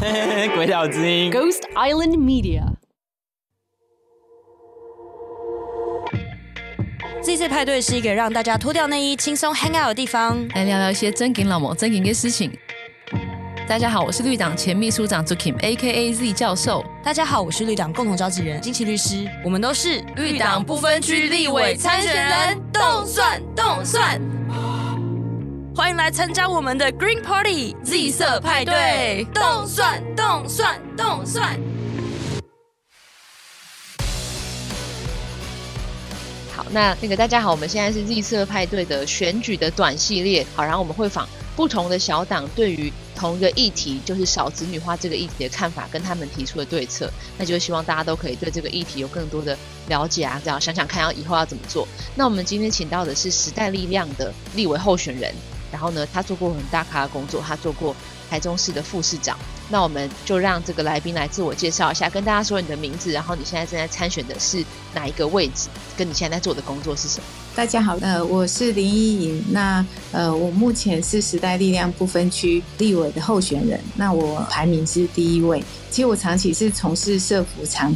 鬼岛之音，Ghost Island Media。这次派对是一个让大家脱掉内衣、轻松 hang out 的地方，来聊聊一些真金老母、真金的事情。大家好，我是绿党前秘书长 Zukim，A.K.A. Z 教授。大家好，我是绿党共同召集人金奇律师。我们都是绿党不分区立委参选人，动算动算。欢迎来参加我们的 Green Party Z 色派对，动算动算动算。好，那那个大家好，我们现在是 Z 色派对的选举的短系列。好，然后我们会访不同的小党对于同一个议题，就是少子女化这个议题的看法，跟他们提出的对策。那就是希望大家都可以对这个议题有更多的了解啊，这样想想看要以后要怎么做。那我们今天请到的是时代力量的立委候选人。然后呢，他做过很大咖的工作，他做过台中市的副市长。那我们就让这个来宾来自我介绍一下，跟大家说你的名字，然后你现在正在参选的是哪一个位置，跟你现在在做的工作是什么？大家好，呃，我是林依莹。那呃，我目前是时代力量不分区立委的候选人，那我排名是第一位。其实我长期是从事社福长，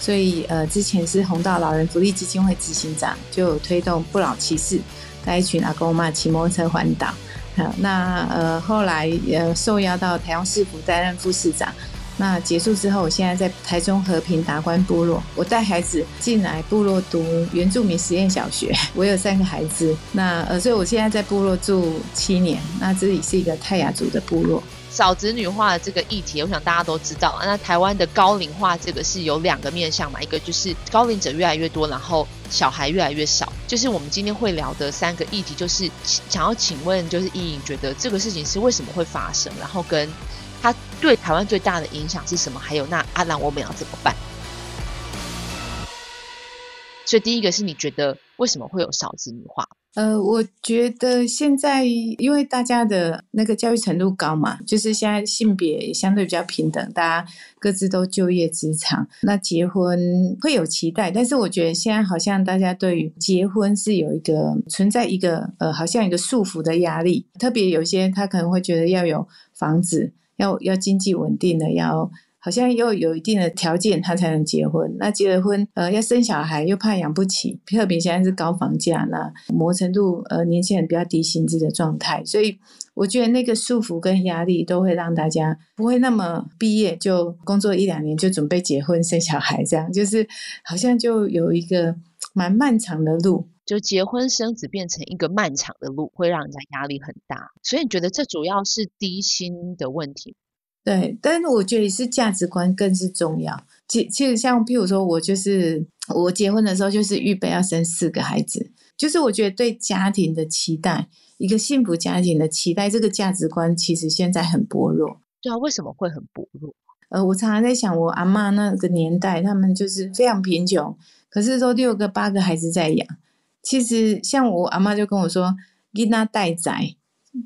所以呃，之前是红道老人福利基金会执行长，就推动不老骑士。带一群阿公妈骑摩托车环岛，好，那呃后来呃受邀到台中市府担任副市长，那结束之后，我现在在台中和平达观部落，我带孩子进来部落读原住民实验小学，我有三个孩子，那呃所以我现在在部落住七年，那这里是一个泰雅族的部落。少子女化的这个议题，我想大家都知道。那台湾的高龄化这个是有两个面向嘛，一个就是高龄者越来越多，然后小孩越来越少。就是我们今天会聊的三个议题，就是想要请问，就是依莹觉得这个事情是为什么会发生，然后跟对台湾最大的影响是什么？还有那阿兰我们要怎么办？所以第一个是你觉得为什么会有少子女化？呃，我觉得现在因为大家的那个教育程度高嘛，就是现在性别也相对比较平等，大家各自都就业职场，那结婚会有期待，但是我觉得现在好像大家对于结婚是有一个存在一个呃，好像一个束缚的压力，特别有些他可能会觉得要有房子，要要经济稳定的要。好像又有一定的条件，他才能结婚。那结了婚，呃，要生小孩又怕养不起，特别现在是高房价，那磨程度呃年轻人比较低薪资的状态，所以我觉得那个束缚跟压力都会让大家不会那么毕业就工作一两年就准备结婚生小孩，这样就是好像就有一个蛮漫长的路，就结婚生子变成一个漫长的路，会让人家压力很大。所以你觉得这主要是低薪的问题？对，但是我觉得是价值观更是重要。其其实像譬如说，我就是我结婚的时候就是预备要生四个孩子，就是我觉得对家庭的期待，一个幸福家庭的期待，这个价值观其实现在很薄弱。对啊，为什么会很薄弱？呃，我常常在想，我阿妈那个年代，他们就是非常贫穷，可是都六个八个孩子在养。其实像我阿妈就跟我说，囡仔带财。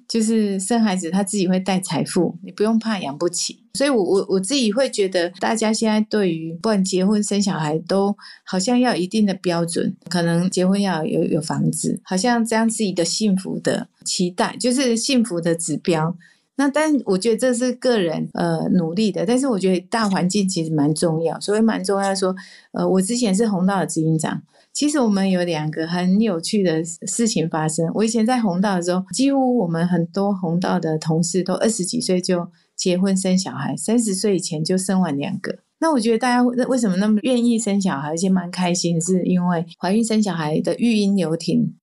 就是生孩子，他自己会带财富，你不用怕养不起。所以我，我我自己会觉得，大家现在对于不管结婚生小孩，都好像要一定的标准，可能结婚要有有房子，好像这样是一个幸福的期待，就是幸福的指标。那但我觉得这是个人呃努力的，但是我觉得大环境其实蛮重要，所以蛮重要说，呃，我之前是弘道的执行长。其实我们有两个很有趣的事情发生。我以前在弘道的时候，几乎我们很多弘道的同事都二十几岁就结婚生小孩，三十岁以前就生完两个。那我觉得大家为什么那么愿意生小孩，而且蛮开心，是因为怀孕生小孩的育婴留停。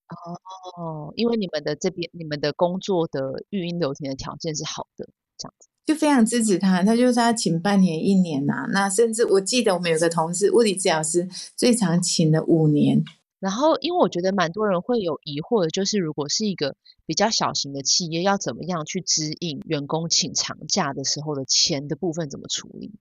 哦，因为你们的这边你们的工作的育婴留停的条件是好的，这样子。就非常支持他，他就是他请半年、一年呐、啊，那甚至我记得我们有个同事，物理治疗师最长请了五年。然后，因为我觉得蛮多人会有疑惑的，就是如果是一个比较小型的企业，要怎么样去指引员工请长假的时候的钱的部分怎么处理？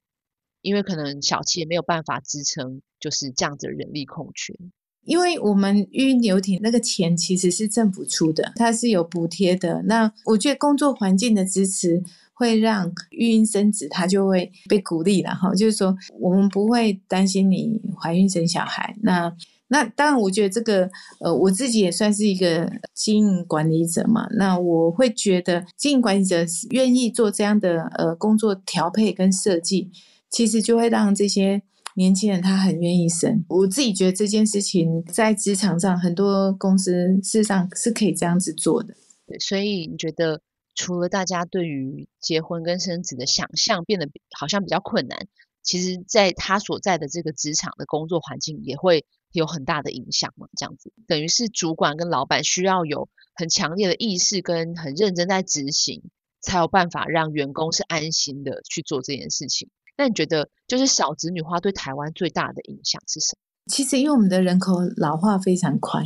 因为可能小企业没有办法支撑，就是这样子的人力空缺。因为我们育婴留停那个钱其实是政府出的，它是有补贴的。那我觉得工作环境的支持。会让育婴生子，他就会被鼓励了哈。就是说，我们不会担心你怀孕生小孩，那那当然，我觉得这个呃，我自己也算是一个经营管理者嘛。那我会觉得，经营管理者愿意做这样的呃工作调配跟设计，其实就会让这些年轻人他很愿意生。我自己觉得这件事情在职场上，很多公司事实上是可以这样子做的。所以你觉得，除了大家对于结婚跟生子的想象变得好像比较困难，其实在他所在的这个职场的工作环境也会。有很大的影响嘛？这样子等于是主管跟老板需要有很强烈的意识跟很认真在执行，才有办法让员工是安心的去做这件事情。那你觉得，就是少子女化对台湾最大的影响是什么？其实，因为我们的人口老化非常快，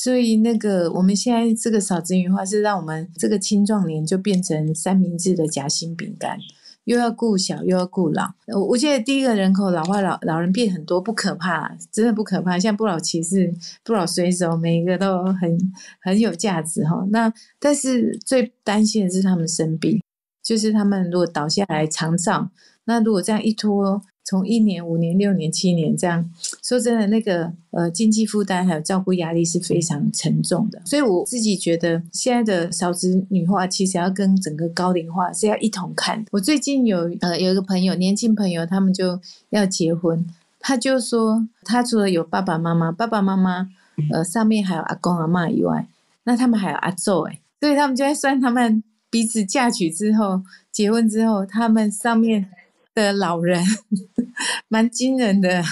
所以那个我们现在这个少子女化是让我们这个青壮年就变成三明治的夹心饼干。又要顾小又要顾老，我我记得第一个人口老化老老人变很多，不可怕，真的不可怕。像不老骑士、不老水手，每一个都很很有价值哈。那但是最担心的是他们生病，就是他们如果倒下来长照，那如果这样一拖。从一年、五年、六年、七年这样，说真的，那个呃经济负担还有照顾压力是非常沉重的。所以我自己觉得，现在的少子女化其实要跟整个高龄化是要一同看。我最近有呃有一个朋友，年轻朋友，他们就要结婚，他就说他除了有爸爸妈妈，爸爸妈妈呃上面还有阿公阿妈以外，那他们还有阿祖哎，所以他们就在算他们彼此嫁娶之后结婚之后，他们上面。的老人 蛮惊人的，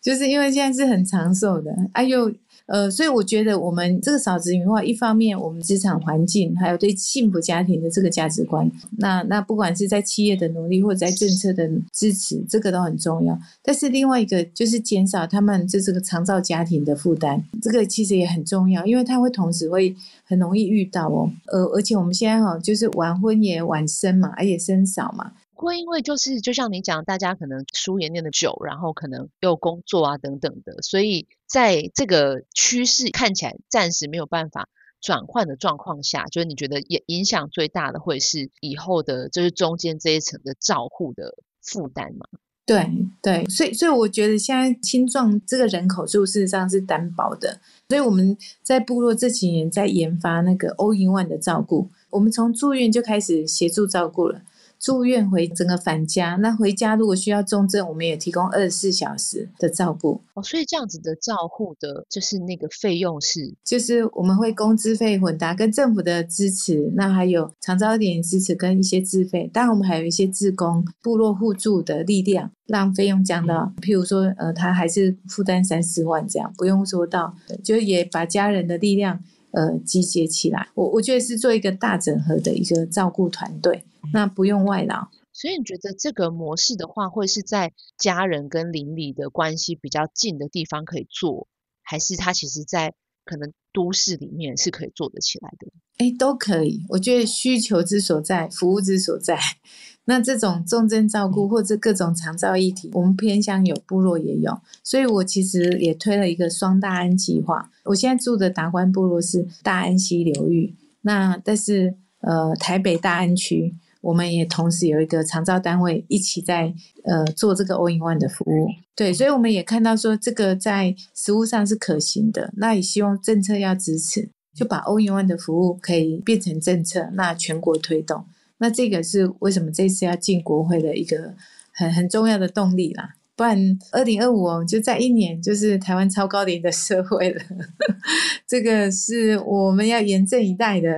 就是因为现在是很长寿的，哎呦，呃，所以我觉得我们这个少子女化，一方面我们职场环境，还有对幸福家庭的这个价值观，那那不管是在企业的努力，或者在政策的支持，这个都很重要。但是另外一个就是减少他们这这个长照家庭的负担，这个其实也很重要，因为他会同时会很容易遇到哦，呃，而且我们现在哈，就是晚婚也晚生嘛，而且生少嘛。会因为就是就像你讲，大家可能书也念得久，然后可能又工作啊等等的，所以在这个趋势看起来暂时没有办法转换的状况下，就是你觉得也影响最大的会是以后的，就是中间这一层的照护的负担嘛？对对，所以所以我觉得现在青壮这个人口数事实上是单薄的，所以我们在部落这几年在研发那个 All-in-One 的照顾，我们从住院就开始协助照顾了。住院回整个返家，那回家如果需要重症，我们也提供二十四小时的照顾。哦，所以这样子的照护的，就是那个费用是，就是我们会工资费混搭，跟政府的支持，那还有长照一点支持跟一些自费，当然我们还有一些自工部落互助的力量，让费用降到，譬如说，呃，他还是负担三四万这样，不用说到，就也把家人的力量呃集结起来。我我觉得是做一个大整合的一个照顾团队。那不用外劳，所以你觉得这个模式的话，会是在家人跟邻里的关系比较近的地方可以做，还是它其实在可能都市里面是可以做得起来的？哎，都可以。我觉得需求之所在，服务之所在。那这种重症照顾或者各种长照议题，我们偏向有，部落也有，所以我其实也推了一个双大安计划。我现在住的达官部落是大安溪流域，那但是呃台北大安区。我们也同时有一个长照单位一起在呃做这个 All-in-One 的服务，对，所以我们也看到说这个在实务上是可行的，那也希望政策要支持，就把 All-in-One 的服务可以变成政策，那全国推动，那这个是为什么这次要进国会的一个很很重要的动力啦，不然二零二五哦就在一年就是台湾超高龄的社会了，这个是我们要严阵以待的。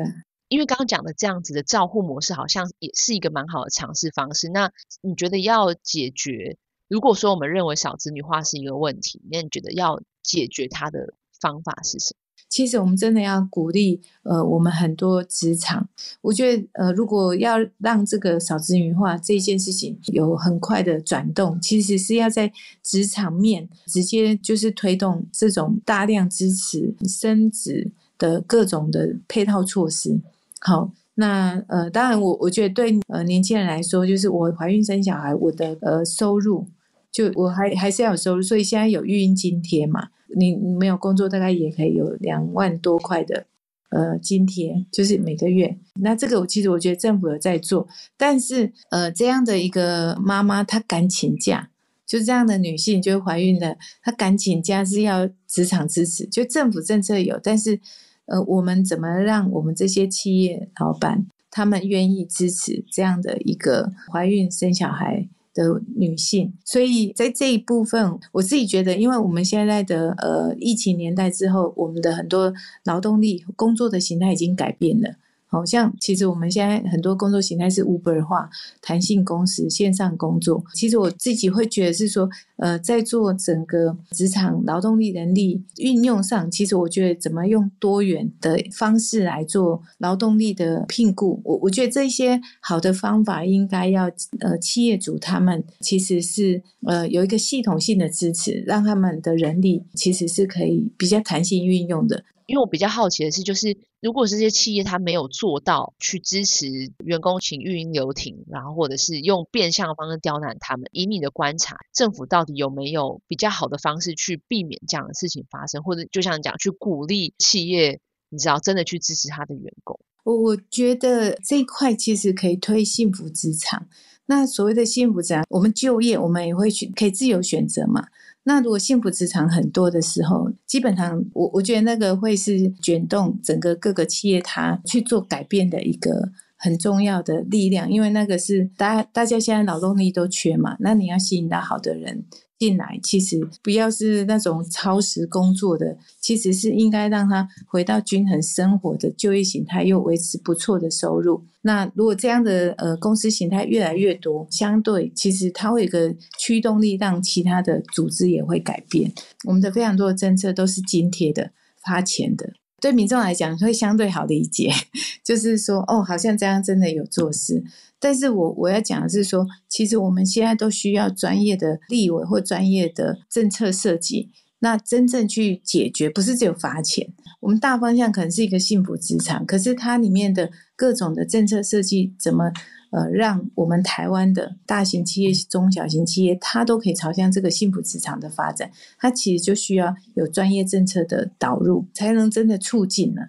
因为刚刚讲的这样子的照护模式，好像也是一个蛮好的尝试方式。那你觉得要解决，如果说我们认为少子女化是一个问题，那你觉得要解决它的方法是什么？其实我们真的要鼓励，呃，我们很多职场，我觉得，呃，如果要让这个少子女化这件事情有很快的转动，其实是要在职场面直接就是推动这种大量支持生子的各种的配套措施。好，那呃，当然我我觉得对呃年轻人来说，就是我怀孕生小孩，我的呃收入就我还还是要有收入，所以现在有育婴津贴嘛，你你没有工作大概也可以有两万多块的呃津贴，就是每个月。那这个我其实我觉得政府有在做，但是呃这样的一个妈妈她敢请假，就这样的女性就怀孕了，她敢请假是要职场支持，就政府政策有，但是呃，我们怎么让我们这些企业老板他们愿意支持这样的一个怀孕生小孩的女性？所以在这一部分，我自己觉得，因为我们现在的呃疫情年代之后，我们的很多劳动力工作的形态已经改变了。好像其实我们现在很多工作形态是 Uber 化、弹性工时、线上工作。其实我自己会觉得是说，呃，在做整个职场劳动力人力运用上，其实我觉得怎么用多元的方式来做劳动力的聘雇，我我觉得这些好的方法应该要呃企业主他们其实是呃有一个系统性的支持，让他们的人力其实是可以比较弹性运用的。因为我比较好奇的是，就是如果这些企业它没有做到去支持员工请育婴留停，然后或者是用变相的方式刁难他们，以你的观察，政府到底有没有比较好的方式去避免这样的事情发生，或者就像你讲，去鼓励企业，你知道真的去支持他的员工？我我觉得这一块其实可以推幸福职场。那所谓的幸福职场，我们就业我们也会去可以自由选择嘛。那如果幸福职场很多的时候，基本上我我觉得那个会是卷动整个各个企业它去做改变的一个很重要的力量，因为那个是大家大家现在劳动力都缺嘛，那你要吸引到好的人。进来其实不要是那种超时工作的，其实是应该让他回到均衡生活的就业形态，又维持不错的收入。那如果这样的呃公司形态越来越多，相对其实它会有个驱动力，让其他的组织也会改变。我们的非常多的政策都是津贴的、发钱的。对民众来讲会相对好理解，就是说哦，好像这样真的有做事。但是我我要讲的是说，其实我们现在都需要专业的立委或专业的政策设计，那真正去解决，不是只有罚钱。我们大方向可能是一个幸福职场，可是它里面的各种的政策设计怎么？呃，让我们台湾的大型企业、中小型企业，它都可以朝向这个幸福职场的发展。它其实就需要有专业政策的导入，才能真的促进呢。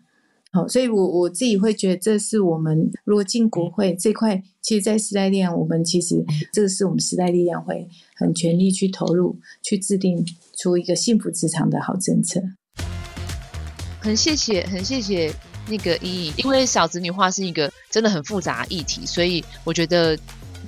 好，所以我我自己会觉得，这是我们如果进国会这块，其实，在时代力量，我们其实这个是我们时代力量会很全力去投入，去制定出一个幸福职场的好政策。很谢谢，很谢谢。那个依依，因为少子女化是一个真的很复杂议题，所以我觉得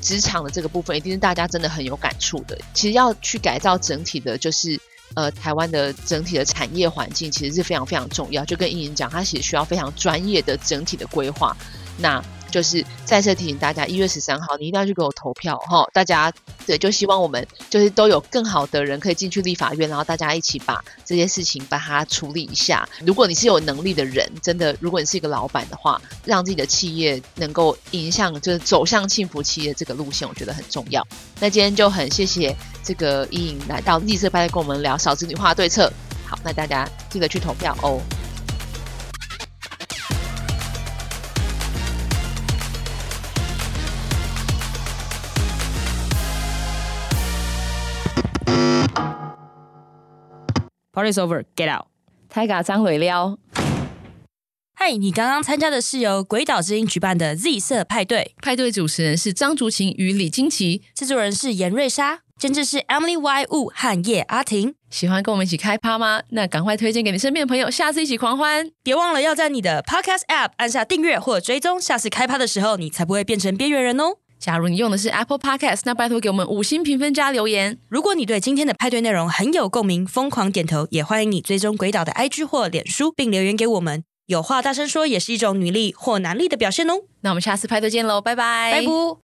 职场的这个部分一定是大家真的很有感触的。其实要去改造整体的，就是呃台湾的整体的产业环境，其实是非常非常重要。就跟依莹讲，它其实需要非常专业的整体的规划。那就是再次提醒大家，一月十三号你一定要去给我投票哈！大家对，就希望我们就是都有更好的人可以进去立法院，然后大家一起把这些事情把它处理一下。如果你是有能力的人，真的，如果你是一个老板的话，让自己的企业能够影响就是走向幸福企业这个路线，我觉得很重要。那今天就很谢谢这个依莹来到绿色派跟我们聊少子女化对策。好，那大家记得去投票哦。Party's over, get out！太嘎张伟撩。嗨，你刚刚参加的是由鬼岛之音举办的 Z 色派对，派对主持人是张竹琴与李金奇，制作人是严瑞莎，监制是 Emily Y Wu 和叶阿婷。喜欢跟我们一起开趴吗？那赶快推荐给你身边的朋友，下次一起狂欢！别忘了要在你的 Podcast App 按下订阅或追踪，下次开趴的时候你才不会变成边缘人哦。假如你用的是 Apple Podcast，那拜托给我们五星评分加留言。如果你对今天的派对内容很有共鸣，疯狂点头，也欢迎你追踪鬼岛的 IG 或脸书，并留言给我们。有话大声说也是一种女力或男力的表现哦。那我们下次派对见喽，拜拜，拜拜。